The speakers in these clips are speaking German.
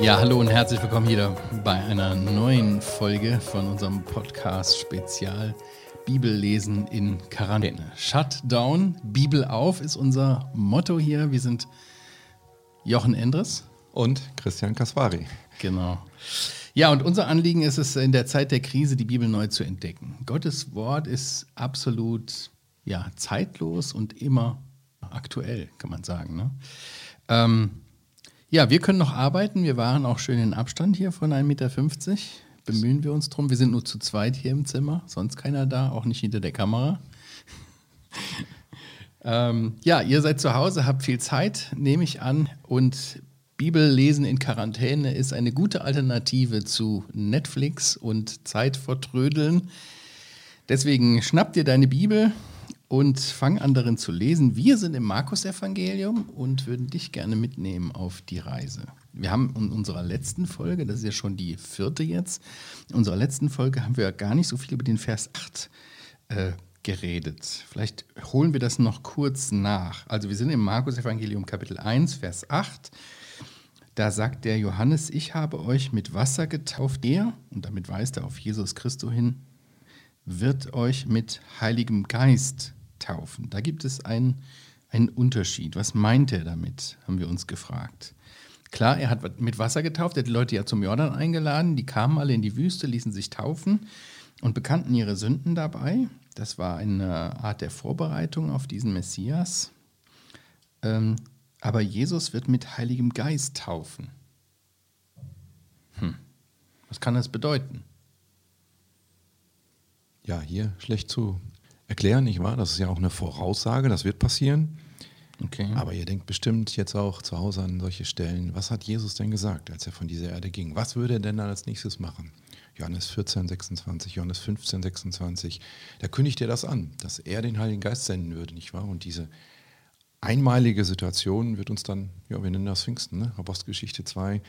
Ja, hallo und herzlich willkommen hier bei einer neuen Folge von unserem Podcast Spezial Bibellesen in Quarantäne. Shutdown, Bibel auf ist unser Motto hier. Wir sind Jochen Endres und Christian Kaswari. Genau. Ja, und unser Anliegen ist es, in der Zeit der Krise die Bibel neu zu entdecken. Gottes Wort ist absolut ja, zeitlos und immer aktuell, kann man sagen. Ne? Ähm, ja, wir können noch arbeiten. Wir waren auch schön in Abstand hier von 1,50 Meter. Bemühen wir uns drum. Wir sind nur zu zweit hier im Zimmer, sonst keiner da, auch nicht hinter der Kamera. ähm, ja, ihr seid zu Hause, habt viel Zeit, nehme ich an. Und Bibellesen in Quarantäne ist eine gute Alternative zu Netflix und Zeit vertrödeln. Deswegen schnapp dir deine Bibel, und fang an darin zu lesen. Wir sind im Markus-Evangelium und würden dich gerne mitnehmen auf die Reise. Wir haben in unserer letzten Folge, das ist ja schon die vierte jetzt, in unserer letzten Folge haben wir gar nicht so viel über den Vers 8 äh, geredet. Vielleicht holen wir das noch kurz nach. Also wir sind im Markus-Evangelium Kapitel 1, Vers 8. Da sagt der Johannes, ich habe euch mit Wasser getauft. Er, und damit weist er auf Jesus Christus hin, wird euch mit Heiligem Geist taufen. Da gibt es einen, einen Unterschied. Was meint er damit, haben wir uns gefragt. Klar, er hat mit Wasser getauft, er hat die Leute ja zum Jordan eingeladen, die kamen alle in die Wüste, ließen sich taufen und bekannten ihre Sünden dabei. Das war eine Art der Vorbereitung auf diesen Messias. Ähm, aber Jesus wird mit Heiligem Geist taufen. Hm. Was kann das bedeuten? Ja, hier schlecht zu erklären, nicht wahr? Das ist ja auch eine Voraussage, das wird passieren. Okay. Aber ihr denkt bestimmt jetzt auch zu Hause an solche Stellen. Was hat Jesus denn gesagt, als er von dieser Erde ging? Was würde er denn dann als nächstes machen? Johannes 14, 26, Johannes 15, 26. Da kündigt er das an, dass er den Heiligen Geist senden würde, nicht wahr? Und diese einmalige Situation wird uns dann, ja, wir nennen das Pfingsten, ne? Apostelgeschichte 2,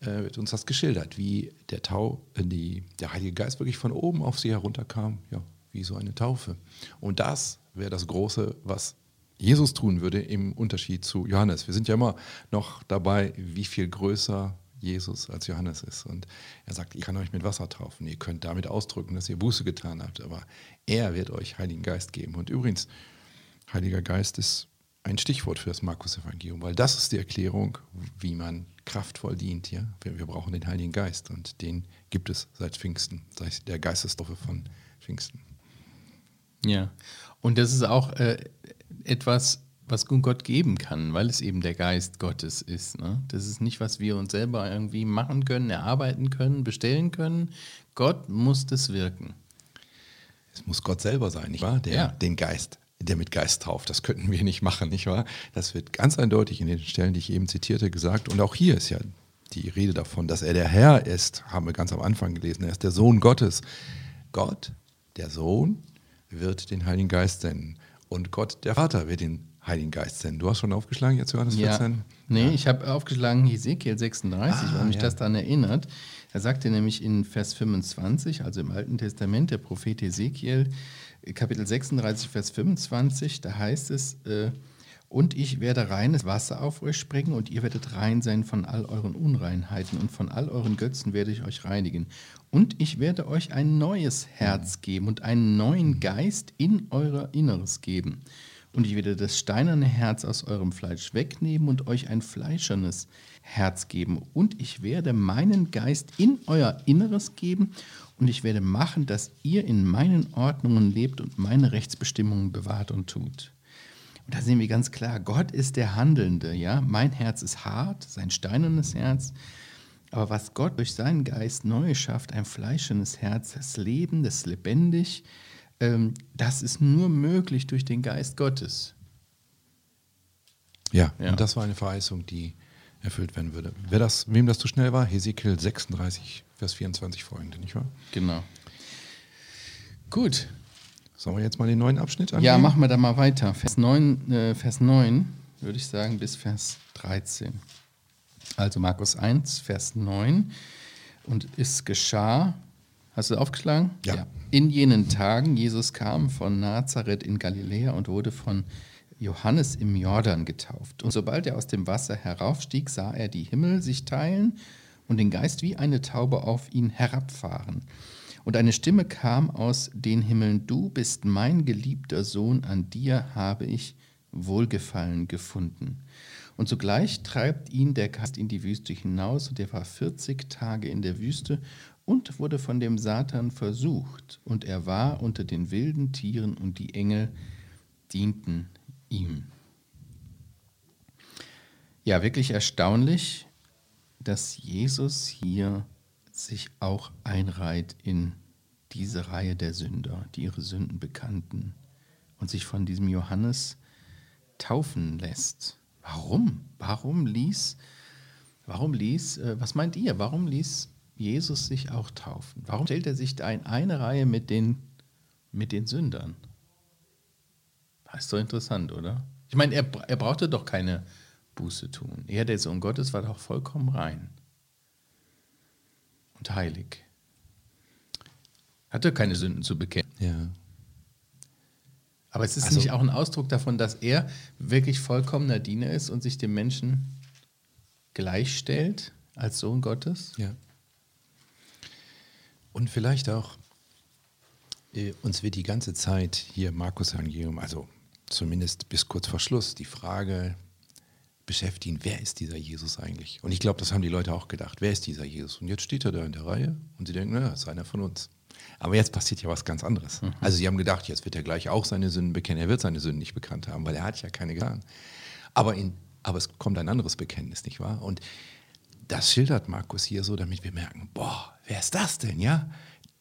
äh, wird uns das geschildert, wie der Tau, äh, die, der Heilige Geist wirklich von oben auf sie herunterkam, ja, wie so eine Taufe. Und das wäre das Große, was Jesus tun würde im Unterschied zu Johannes. Wir sind ja immer noch dabei, wie viel größer Jesus als Johannes ist. Und er sagt, ich kann euch mit Wasser taufen. Ihr könnt damit ausdrücken, dass ihr Buße getan habt. Aber er wird euch Heiligen Geist geben. Und übrigens, Heiliger Geist ist ein Stichwort für das Markus-Evangelium, weil das ist die Erklärung, wie man kraftvoll dient. Ja? Wir, brauchen den Heiligen Geist und den gibt es seit Pfingsten, seit der Geistesstoffe von Pfingsten. Ja, und das ist auch äh, etwas, was Gott geben kann, weil es eben der Geist Gottes ist. Ne? Das ist nicht, was wir uns selber irgendwie machen können, erarbeiten können, bestellen können. Gott muss das wirken. Es muss Gott selber sein, nicht wahr? Der ja. den Geist, der mit Geist tauft. Das könnten wir nicht machen, nicht wahr? Das wird ganz eindeutig in den Stellen, die ich eben zitierte, gesagt. Und auch hier ist ja die Rede davon, dass er der Herr ist, haben wir ganz am Anfang gelesen. Er ist der Sohn Gottes. Gott, der Sohn, wird den Heiligen Geist senden. Und Gott, der Vater, wird den Heiligen Geist senden. Du hast schon aufgeschlagen jetzt Johannes 14? Ja. Nee, ja. ich habe aufgeschlagen Hesekiel 36, ah, weil mich ja. das daran erinnert. Er sagte nämlich in Vers 25, also im Alten Testament, der Prophet Hesekiel, Kapitel 36, Vers 25, da heißt es, äh, und ich werde reines Wasser auf euch sprengen und ihr werdet rein sein von all euren Unreinheiten und von all euren Götzen werde ich euch reinigen. Und ich werde euch ein neues Herz geben und einen neuen Geist in euer Inneres geben. Und ich werde das steinerne Herz aus eurem Fleisch wegnehmen und euch ein fleischernes Herz geben. Und ich werde meinen Geist in euer Inneres geben und ich werde machen, dass ihr in meinen Ordnungen lebt und meine Rechtsbestimmungen bewahrt und tut. Und da sehen wir ganz klar, Gott ist der Handelnde. Ja? Mein Herz ist hart, sein steinernes Herz. Aber was Gott durch seinen Geist neu schafft, ein fleischendes Herz, das Leben, das lebendig, ähm, das ist nur möglich durch den Geist Gottes. Ja, ja, und das war eine Verheißung, die erfüllt werden würde. Wer das, wem das zu schnell war, Hesekiel 36, Vers 24 folgende, nicht wahr? Genau. Gut, Sollen wir jetzt mal den neuen Abschnitt angehen? Ja, machen wir da mal weiter. Vers 9, äh, Vers 9 würde ich sagen, bis Vers 13. Also Markus 1, Vers 9. Und es geschah, hast du aufgeschlagen? Ja. ja. In jenen Tagen, Jesus kam von Nazareth in Galiläa und wurde von Johannes im Jordan getauft. Und sobald er aus dem Wasser heraufstieg, sah er die Himmel sich teilen und den Geist wie eine Taube auf ihn herabfahren. Und eine Stimme kam aus den Himmeln, du bist mein geliebter Sohn, an dir habe ich Wohlgefallen gefunden. Und sogleich treibt ihn der Geist in die Wüste hinaus, und er war 40 Tage in der Wüste und wurde von dem Satan versucht, und er war unter den wilden Tieren, und die Engel dienten ihm. Ja, wirklich erstaunlich, dass Jesus hier sich auch einreiht in diese Reihe der Sünder, die ihre Sünden bekannten und sich von diesem Johannes taufen lässt. Warum? Warum ließ, warum ließ, äh, was meint ihr, warum ließ Jesus sich auch taufen? Warum stellt er sich da in eine Reihe mit den, mit den Sündern? Das ist doch interessant, oder? Ich meine, er, er brauchte doch keine Buße tun. Er, der Sohn Gottes, war doch vollkommen rein und heilig. Hatte keine Sünden zu bekennen. Ja. Aber es ist also, nicht auch ein Ausdruck davon, dass er wirklich vollkommener Diener ist und sich dem Menschen gleichstellt als Sohn Gottes? Ja. Und vielleicht auch, äh, uns wird die ganze Zeit hier Markus Evangelium, also zumindest bis kurz vor Schluss, die Frage beschäftigen, wer ist dieser Jesus eigentlich? Und ich glaube, das haben die Leute auch gedacht, wer ist dieser Jesus? Und jetzt steht er da in der Reihe und sie denken, naja, ist einer von uns. Aber jetzt passiert ja was ganz anderes. Mhm. Also sie haben gedacht, jetzt wird er gleich auch seine Sünden bekennen. Er wird seine Sünden nicht bekannt haben, weil er hat ja keine getan. Aber, in, aber es kommt ein anderes Bekenntnis, nicht wahr? Und das schildert Markus hier so, damit wir merken, boah, wer ist das denn, ja?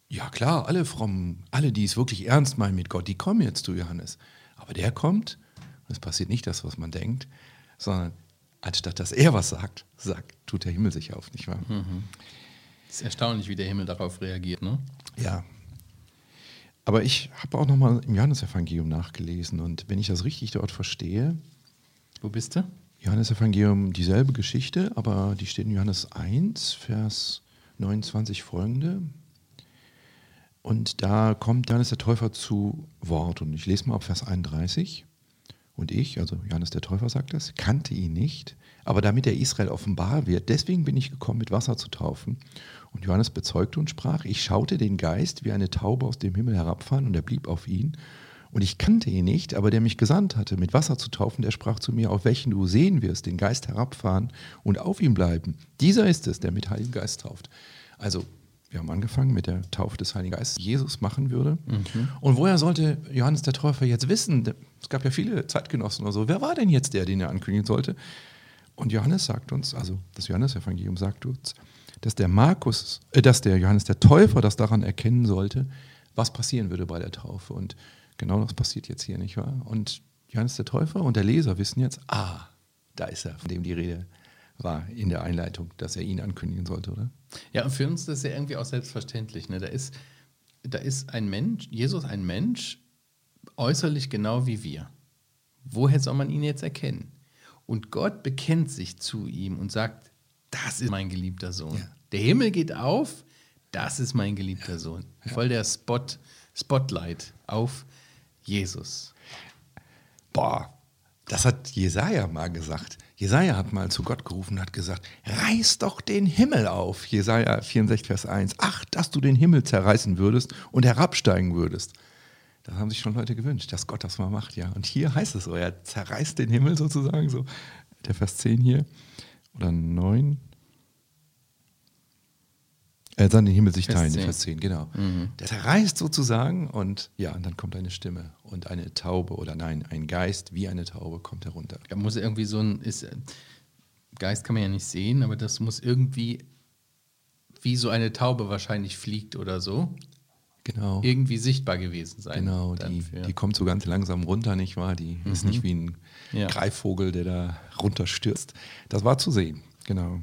Ja klar, alle frommen, alle, die es wirklich ernst meinen mit Gott, die kommen jetzt zu Johannes. Aber der kommt, und es passiert nicht das, was man denkt, sondern anstatt dass er was sagt, sagt, tut der Himmel sich auf, nicht wahr? Mhm. Es ist erstaunlich, wie der Himmel darauf reagiert, ne? Ja. Aber ich habe auch nochmal im Johannesevangelium nachgelesen und wenn ich das richtig dort verstehe. Wo bist du? Johannesevangelium dieselbe Geschichte, aber die steht in Johannes 1, Vers 29 folgende. Und da kommt Johannes der Täufer zu Wort. Und ich lese mal auf Vers 31. Und ich, also Johannes der Täufer sagt das, kannte ihn nicht, aber damit er Israel offenbar wird, deswegen bin ich gekommen, mit Wasser zu taufen. Und Johannes bezeugte und sprach, ich schaute den Geist wie eine Taube aus dem Himmel herabfahren und er blieb auf ihn. Und ich kannte ihn nicht, aber der mich gesandt hatte, mit Wasser zu taufen, der sprach zu mir, auf welchen du sehen wirst, den Geist herabfahren und auf ihm bleiben. Dieser ist es, der mit Heiligen Geist tauft. Also wir haben angefangen mit der Taufe des Heiligen Geistes, Jesus machen würde. Mhm. Und woher sollte Johannes der Täufer jetzt wissen? Es gab ja viele Zeitgenossen oder so. Wer war denn jetzt der, den er ankündigen sollte? Und Johannes sagt uns, also das Johannesevangelium sagt uns, dass der Markus, äh, dass der Johannes der Täufer das daran erkennen sollte, was passieren würde bei der Taufe. Und genau das passiert jetzt hier, nicht wahr? Und Johannes der Täufer und der Leser wissen jetzt, ah, da ist er, von dem die Rede war in der Einleitung, dass er ihn ankündigen sollte, oder? Ja, und für uns ist das ja irgendwie auch selbstverständlich. Ne? Da, ist, da ist ein Mensch, Jesus ein Mensch, äußerlich genau wie wir. Woher soll man ihn jetzt erkennen? Und Gott bekennt sich zu ihm und sagt, das ist mein geliebter Sohn. Ja. Der Himmel geht auf, das ist mein geliebter ja. Sohn. Voll der Spot, Spotlight auf Jesus. Boah, das hat Jesaja mal gesagt. Jesaja hat mal zu Gott gerufen und hat gesagt: Reiß doch den Himmel auf. Jesaja 64, Vers 1. Ach, dass du den Himmel zerreißen würdest und herabsteigen würdest. Das haben sich schon Leute gewünscht, dass Gott das mal macht, ja. Und hier heißt es so: Er zerreißt den Himmel sozusagen, so der Vers 10 hier oder 9. Er soll den Himmel sich teilen, Vers 10, Vers 10 genau. Mhm. Der zerreißt sozusagen und ja, und dann kommt eine Stimme und eine Taube oder nein, ein Geist wie eine Taube kommt herunter. Da muss irgendwie so ein, ist, Geist kann man ja nicht sehen, aber das muss irgendwie wie so eine Taube wahrscheinlich fliegt oder so. Genau. Irgendwie sichtbar gewesen sein. Genau, die, die kommt so ganz langsam runter, nicht wahr? Die mhm. ist nicht wie ein ja. Greifvogel, der da runterstürzt. Das war zu sehen, genau.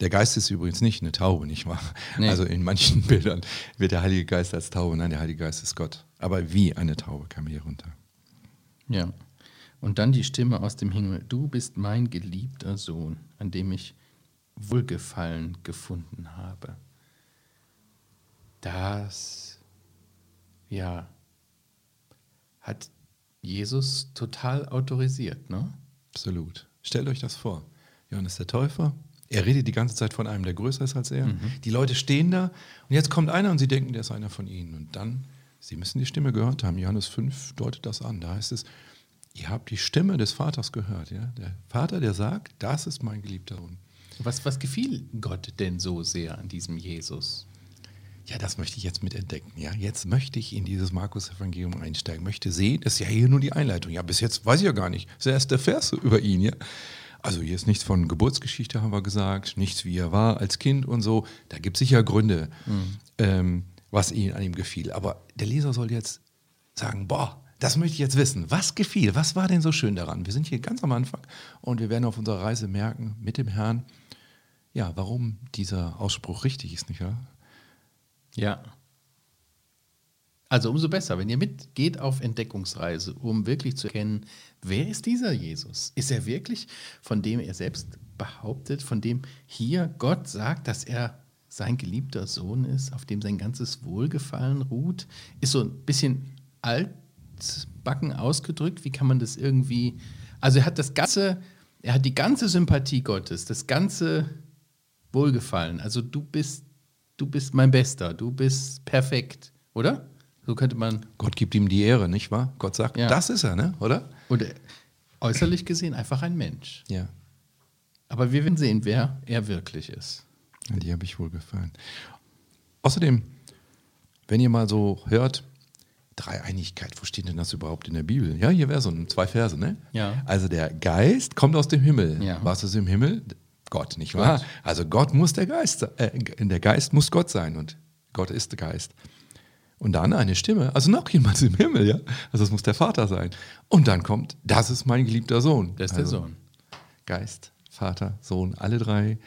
Der Geist ist übrigens nicht eine Taube, nicht wahr? Nee. Also in manchen Bildern wird der Heilige Geist als Taube. Nein, der Heilige Geist ist Gott. Aber wie eine Taube kam hier runter. Ja. Und dann die Stimme aus dem Himmel. Du bist mein geliebter Sohn, an dem ich Wohlgefallen gefunden habe. Das, ja, hat Jesus total autorisiert, ne? Absolut. Stellt euch das vor. Johannes der Täufer, er redet die ganze Zeit von einem, der größer ist als er. Mhm. Die Leute stehen da und jetzt kommt einer und sie denken, der ist einer von ihnen. Und dann, sie müssen die Stimme gehört haben. Johannes 5 deutet das an. Da heißt es, ihr habt die Stimme des Vaters gehört. Ja? Der Vater, der sagt, das ist mein geliebter Sohn. Was, was gefiel Gott denn so sehr an diesem Jesus? Ja, das möchte ich jetzt mitentdecken. Ja, jetzt möchte ich in dieses Markus-Evangelium einsteigen, möchte sehen, das ist ja hier nur die Einleitung. Ja, bis jetzt weiß ich ja gar nicht. Das ist der erste Vers über ihn, ja. Also hier ist nichts von Geburtsgeschichte, haben wir gesagt, nichts wie er war als Kind und so. Da gibt es sicher Gründe, mhm. ähm, was ihn an ihm gefiel. Aber der Leser soll jetzt sagen, boah, das möchte ich jetzt wissen. Was gefiel? Was war denn so schön daran? Wir sind hier ganz am Anfang und wir werden auf unserer Reise merken mit dem Herrn, ja, warum dieser Ausspruch richtig ist, nicht wahr? Ja. Also umso besser, wenn ihr mitgeht auf Entdeckungsreise, um wirklich zu erkennen, wer ist dieser Jesus? Ist er wirklich, von dem er selbst behauptet, von dem hier Gott sagt, dass er sein geliebter Sohn ist, auf dem sein ganzes Wohlgefallen ruht? Ist so ein bisschen altbacken ausgedrückt. Wie kann man das irgendwie. Also er hat das ganze, er hat die ganze Sympathie Gottes, das ganze Wohlgefallen. Also du bist du bist mein Bester, du bist perfekt, oder? So könnte man. Gott gibt ihm die Ehre, nicht wahr? Gott sagt, ja. das ist er, ne? oder? Und äußerlich gesehen einfach ein Mensch. Ja. Aber wir werden sehen, wer er wirklich ist. Die habe ich wohl gefallen. Außerdem, wenn ihr mal so hört, Dreieinigkeit, wo steht denn das überhaupt in der Bibel? Ja, hier wäre so ein, zwei Verse, ne? Ja. Also der Geist kommt aus dem Himmel. Ja. Was ist im Himmel? Gott, nicht wahr? Gott. Also Gott muss der Geist, äh, der Geist muss Gott sein und Gott ist der Geist. Und dann eine Stimme, also noch jemand im Himmel, ja? Also es muss der Vater sein. Und dann kommt, das ist mein geliebter Sohn. Das ist also, der Sohn. Geist, Vater, Sohn, alle drei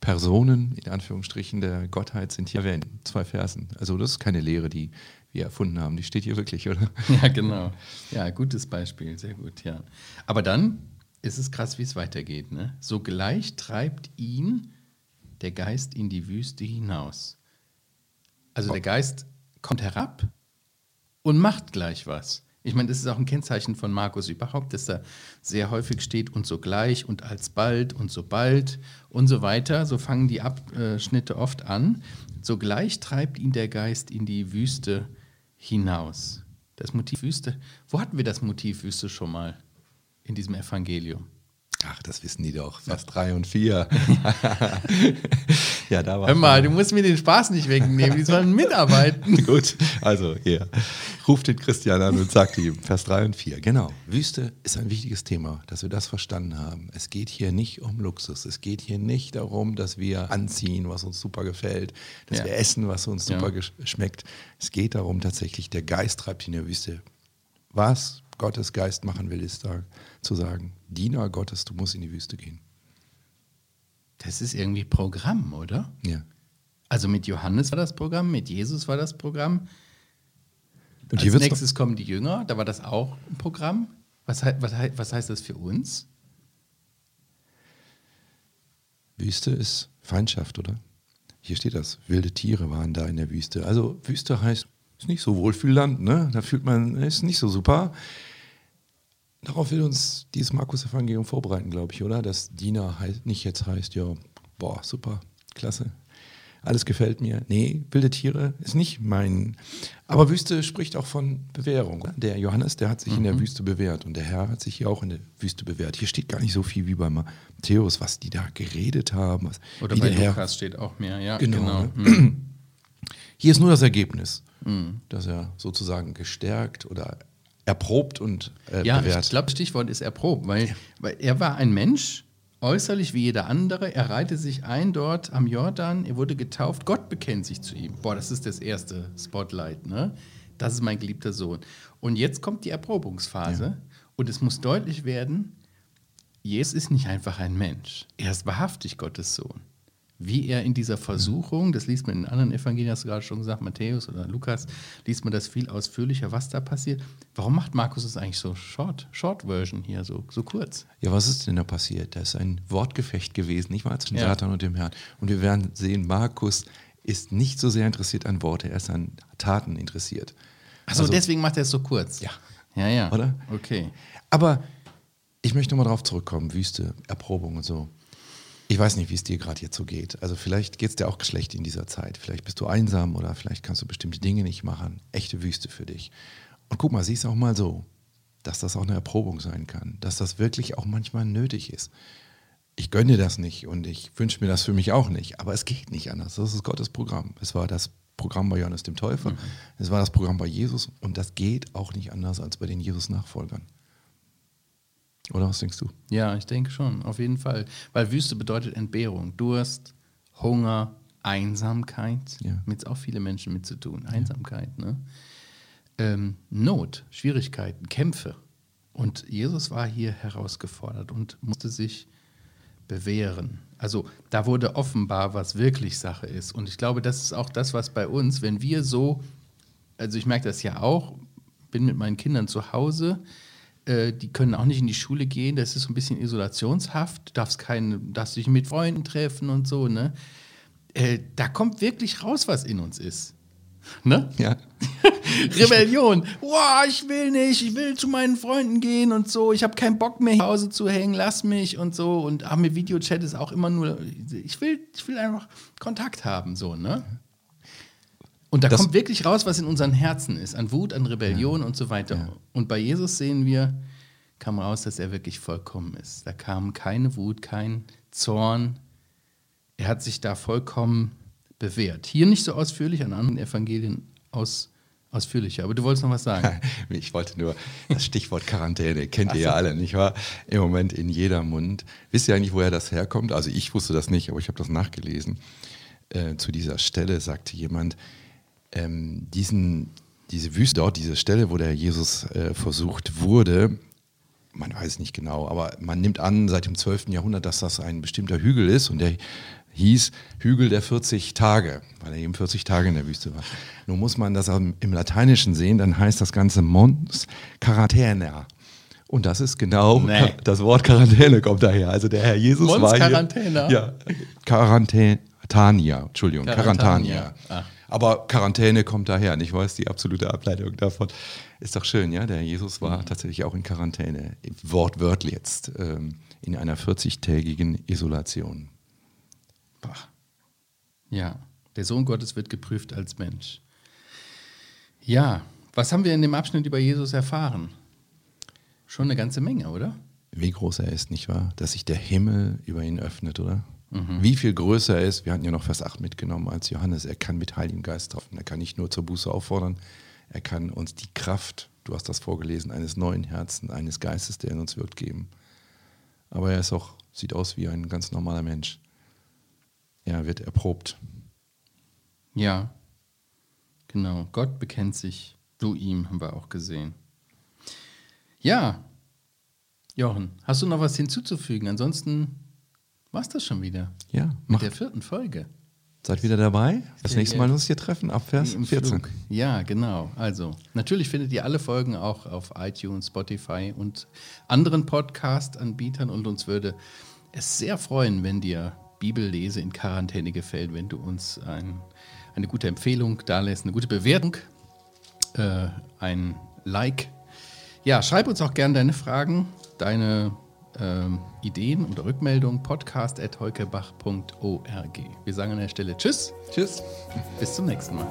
Personen, in Anführungsstrichen, der Gottheit sind hier erwähnt. Zwei Versen. Also das ist keine Lehre, die wir erfunden haben. Die steht hier wirklich, oder? Ja, genau. Ja, gutes Beispiel, sehr gut, ja. Aber dann ist es krass, wie es weitergeht. Ne? Sogleich treibt ihn der Geist in die Wüste hinaus. Also der Geist kommt herab und macht gleich was. Ich meine, das ist auch ein Kennzeichen von Markus überhaupt, dass da sehr häufig steht und sogleich und alsbald und sobald und so weiter. So fangen die Abschnitte oft an. Sogleich treibt ihn der Geist in die Wüste hinaus. Das Motiv Wüste, wo hatten wir das Motiv Wüste schon mal? in diesem Evangelium? Ach, das wissen die doch. Vers 3 und 4. ja, da war Hör mal, du musst mir den Spaß nicht wegnehmen. Die sollen mitarbeiten. Gut, also hier. Ruft den Christian an und sagt ihm, Vers 3 und 4. Genau. Wüste ist ein wichtiges Thema, dass wir das verstanden haben. Es geht hier nicht um Luxus. Es geht hier nicht darum, dass wir anziehen, was uns super gefällt, dass ja. wir essen, was uns super ja. schmeckt. Es geht darum, tatsächlich, der Geist treibt in der Wüste. Was Gottes Geist machen will, ist da zu sagen, Diener Gottes, du musst in die Wüste gehen. Das ist irgendwie Programm, oder? Ja. Also mit Johannes war das Programm, mit Jesus war das Programm. Und Als nächstes kommen die Jünger, da war das auch ein Programm. Was, was, was heißt das für uns? Wüste ist Feindschaft, oder? Hier steht das. Wilde Tiere waren da in der Wüste. Also Wüste heißt, ist nicht so Wohlfühlland, ne? Da fühlt man, ist nicht so super. Darauf will uns dieses Markus-Evangelium vorbereiten, glaube ich, oder? Dass Diener heißt, nicht jetzt heißt, ja, boah, super, klasse, alles gefällt mir. Nee, wilde Tiere ist nicht mein. Aber Wüste spricht auch von Bewährung. Der Johannes, der hat sich mhm. in der mhm. Wüste bewährt und der Herr hat sich hier auch in der Wüste bewährt. Hier steht gar nicht so viel wie bei Matthäus, was die da geredet haben. Was, Oder bei Lukas Herr, steht auch mehr, ja. Genau. genau. Mhm. Hier ist nur das Ergebnis, mhm. dass er sozusagen gestärkt oder erprobt und äh, ja, bewährt. Ich glaube, Stichwort ist erprobt, weil, ja. weil er war ein Mensch, äußerlich wie jeder andere. Er reihte sich ein dort am Jordan, er wurde getauft, Gott bekennt sich zu ihm. Boah, das ist das erste Spotlight, ne? Das ist mein geliebter Sohn. Und jetzt kommt die Erprobungsphase ja. und es muss deutlich werden, Jesus ist nicht einfach ein Mensch. Er ist wahrhaftig Gottes Sohn wie er in dieser Versuchung, das liest man in anderen Evangelien, hast du gerade schon gesagt, Matthäus oder Lukas, liest man das viel ausführlicher, was da passiert. Warum macht Markus es eigentlich so short, short Version hier, so, so kurz? Ja, was ist denn da passiert? Da ist ein Wortgefecht gewesen, nicht wahr, zwischen ja. Satan und dem Herrn. Und wir werden sehen, Markus ist nicht so sehr interessiert an Worte, er ist an Taten interessiert. Achso, also, deswegen macht er es so kurz. Ja. Ja, ja. Oder? Okay. Aber ich möchte nochmal darauf zurückkommen, Wüste, Erprobung und so. Ich weiß nicht, wie es dir gerade jetzt so geht. Also vielleicht geht es dir auch schlecht in dieser Zeit. Vielleicht bist du einsam oder vielleicht kannst du bestimmte Dinge nicht machen. Echte Wüste für dich. Und guck mal, sieh es auch mal so, dass das auch eine Erprobung sein kann. Dass das wirklich auch manchmal nötig ist. Ich gönne das nicht und ich wünsche mir das für mich auch nicht. Aber es geht nicht anders. Das ist Gottes Programm. Es war das Programm bei Johannes dem Täufer. Mhm. Es war das Programm bei Jesus. Und das geht auch nicht anders als bei den Jesus-Nachfolgern. Oder was denkst du? Ja, ich denke schon, auf jeden Fall. Weil Wüste bedeutet Entbehrung, Durst, Hunger, Einsamkeit. Ja. Mit auch viele Menschen mit zu tun. Einsamkeit, ja. ne? Ähm, Not, Schwierigkeiten, Kämpfe. Und Jesus war hier herausgefordert und musste sich bewähren. Also da wurde offenbar, was wirklich Sache ist. Und ich glaube, das ist auch das, was bei uns, wenn wir so, also ich merke das ja auch, bin mit meinen Kindern zu Hause, äh, die können auch nicht in die Schule gehen, das ist so ein bisschen isolationshaft, du darfst, kein, darfst dich mit Freunden treffen und so, ne? Äh, da kommt wirklich raus, was in uns ist. Ne? Ja. Rebellion. Boah, ich will nicht, ich will zu meinen Freunden gehen und so. Ich habe keinen Bock mehr, zu Hause zu hängen, lass mich und so. Und ach, mit Videochat ist auch immer nur, ich will, ich will einfach Kontakt haben, so, ne? Und da das kommt wirklich raus, was in unseren Herzen ist, an Wut, an Rebellion ja. und so weiter. Ja. Und bei Jesus sehen wir, kam raus, dass er wirklich vollkommen ist. Da kam keine Wut, kein Zorn. Er hat sich da vollkommen bewährt. Hier nicht so ausführlich, an anderen Evangelien aus, ausführlicher. Aber du wolltest noch was sagen. ich wollte nur das Stichwort Quarantäne, kennt ihr ja alle, nicht wahr? Im Moment in jeder Mund. Wisst ihr eigentlich, woher das herkommt? Also ich wusste das nicht, aber ich habe das nachgelesen. Äh, zu dieser Stelle sagte jemand, ähm, diesen, diese Wüste dort, diese Stelle, wo der Jesus äh, versucht wurde, man weiß nicht genau, aber man nimmt an seit dem 12. Jahrhundert, dass das ein bestimmter Hügel ist und der hieß Hügel der 40 Tage, weil er eben 40 Tage in der Wüste war. Nun muss man das im Lateinischen sehen, dann heißt das Ganze Mons Quarantena. Und das ist genau nee. das Wort Quarantäne kommt daher. Also der Herr Jesus Mons war Quarantäne. Ja, Quarantania, Entschuldigung, Quarantania. Ah. Aber Quarantäne kommt daher, nicht wahr? Ist die absolute Ableitung davon. Ist doch schön, ja? Der Jesus war mhm. tatsächlich auch in Quarantäne, wortwörtlich jetzt, ähm, in einer 40-tägigen Isolation. Bah. Ja, der Sohn Gottes wird geprüft als Mensch. Ja, was haben wir in dem Abschnitt über Jesus erfahren? Schon eine ganze Menge, oder? Wie groß er ist, nicht wahr? Dass sich der Himmel über ihn öffnet, oder? Mhm. Wie viel größer er ist, wir hatten ja noch Vers 8 mitgenommen als Johannes, er kann mit Heiligem Geist treffen. Er kann nicht nur zur Buße auffordern, er kann uns die Kraft, du hast das vorgelesen, eines neuen Herzens, eines Geistes, der in uns wirkt, geben. Aber er ist auch, sieht aus wie ein ganz normaler Mensch. Er wird erprobt. Ja, genau. Gott bekennt sich zu ihm, haben wir auch gesehen. Ja, Jochen, hast du noch was hinzuzufügen? Ansonsten war das schon wieder. Ja. Mit macht. der vierten Folge. Seid wieder dabei. Das nächste Mal uns hier treffen, ab Vers 14. Flug. Ja, genau. Also, natürlich findet ihr alle Folgen auch auf iTunes, Spotify und anderen Podcast-Anbietern und uns würde es sehr freuen, wenn dir Bibellese in Quarantäne gefällt, wenn du uns ein, eine gute Empfehlung da lässt, eine gute Bewertung, äh, ein Like. Ja, schreib uns auch gerne deine Fragen, deine ähm, Ideen oder Rückmeldungen podcast.heukebach.org. Wir sagen an der Stelle Tschüss. Tschüss. Bis zum nächsten Mal.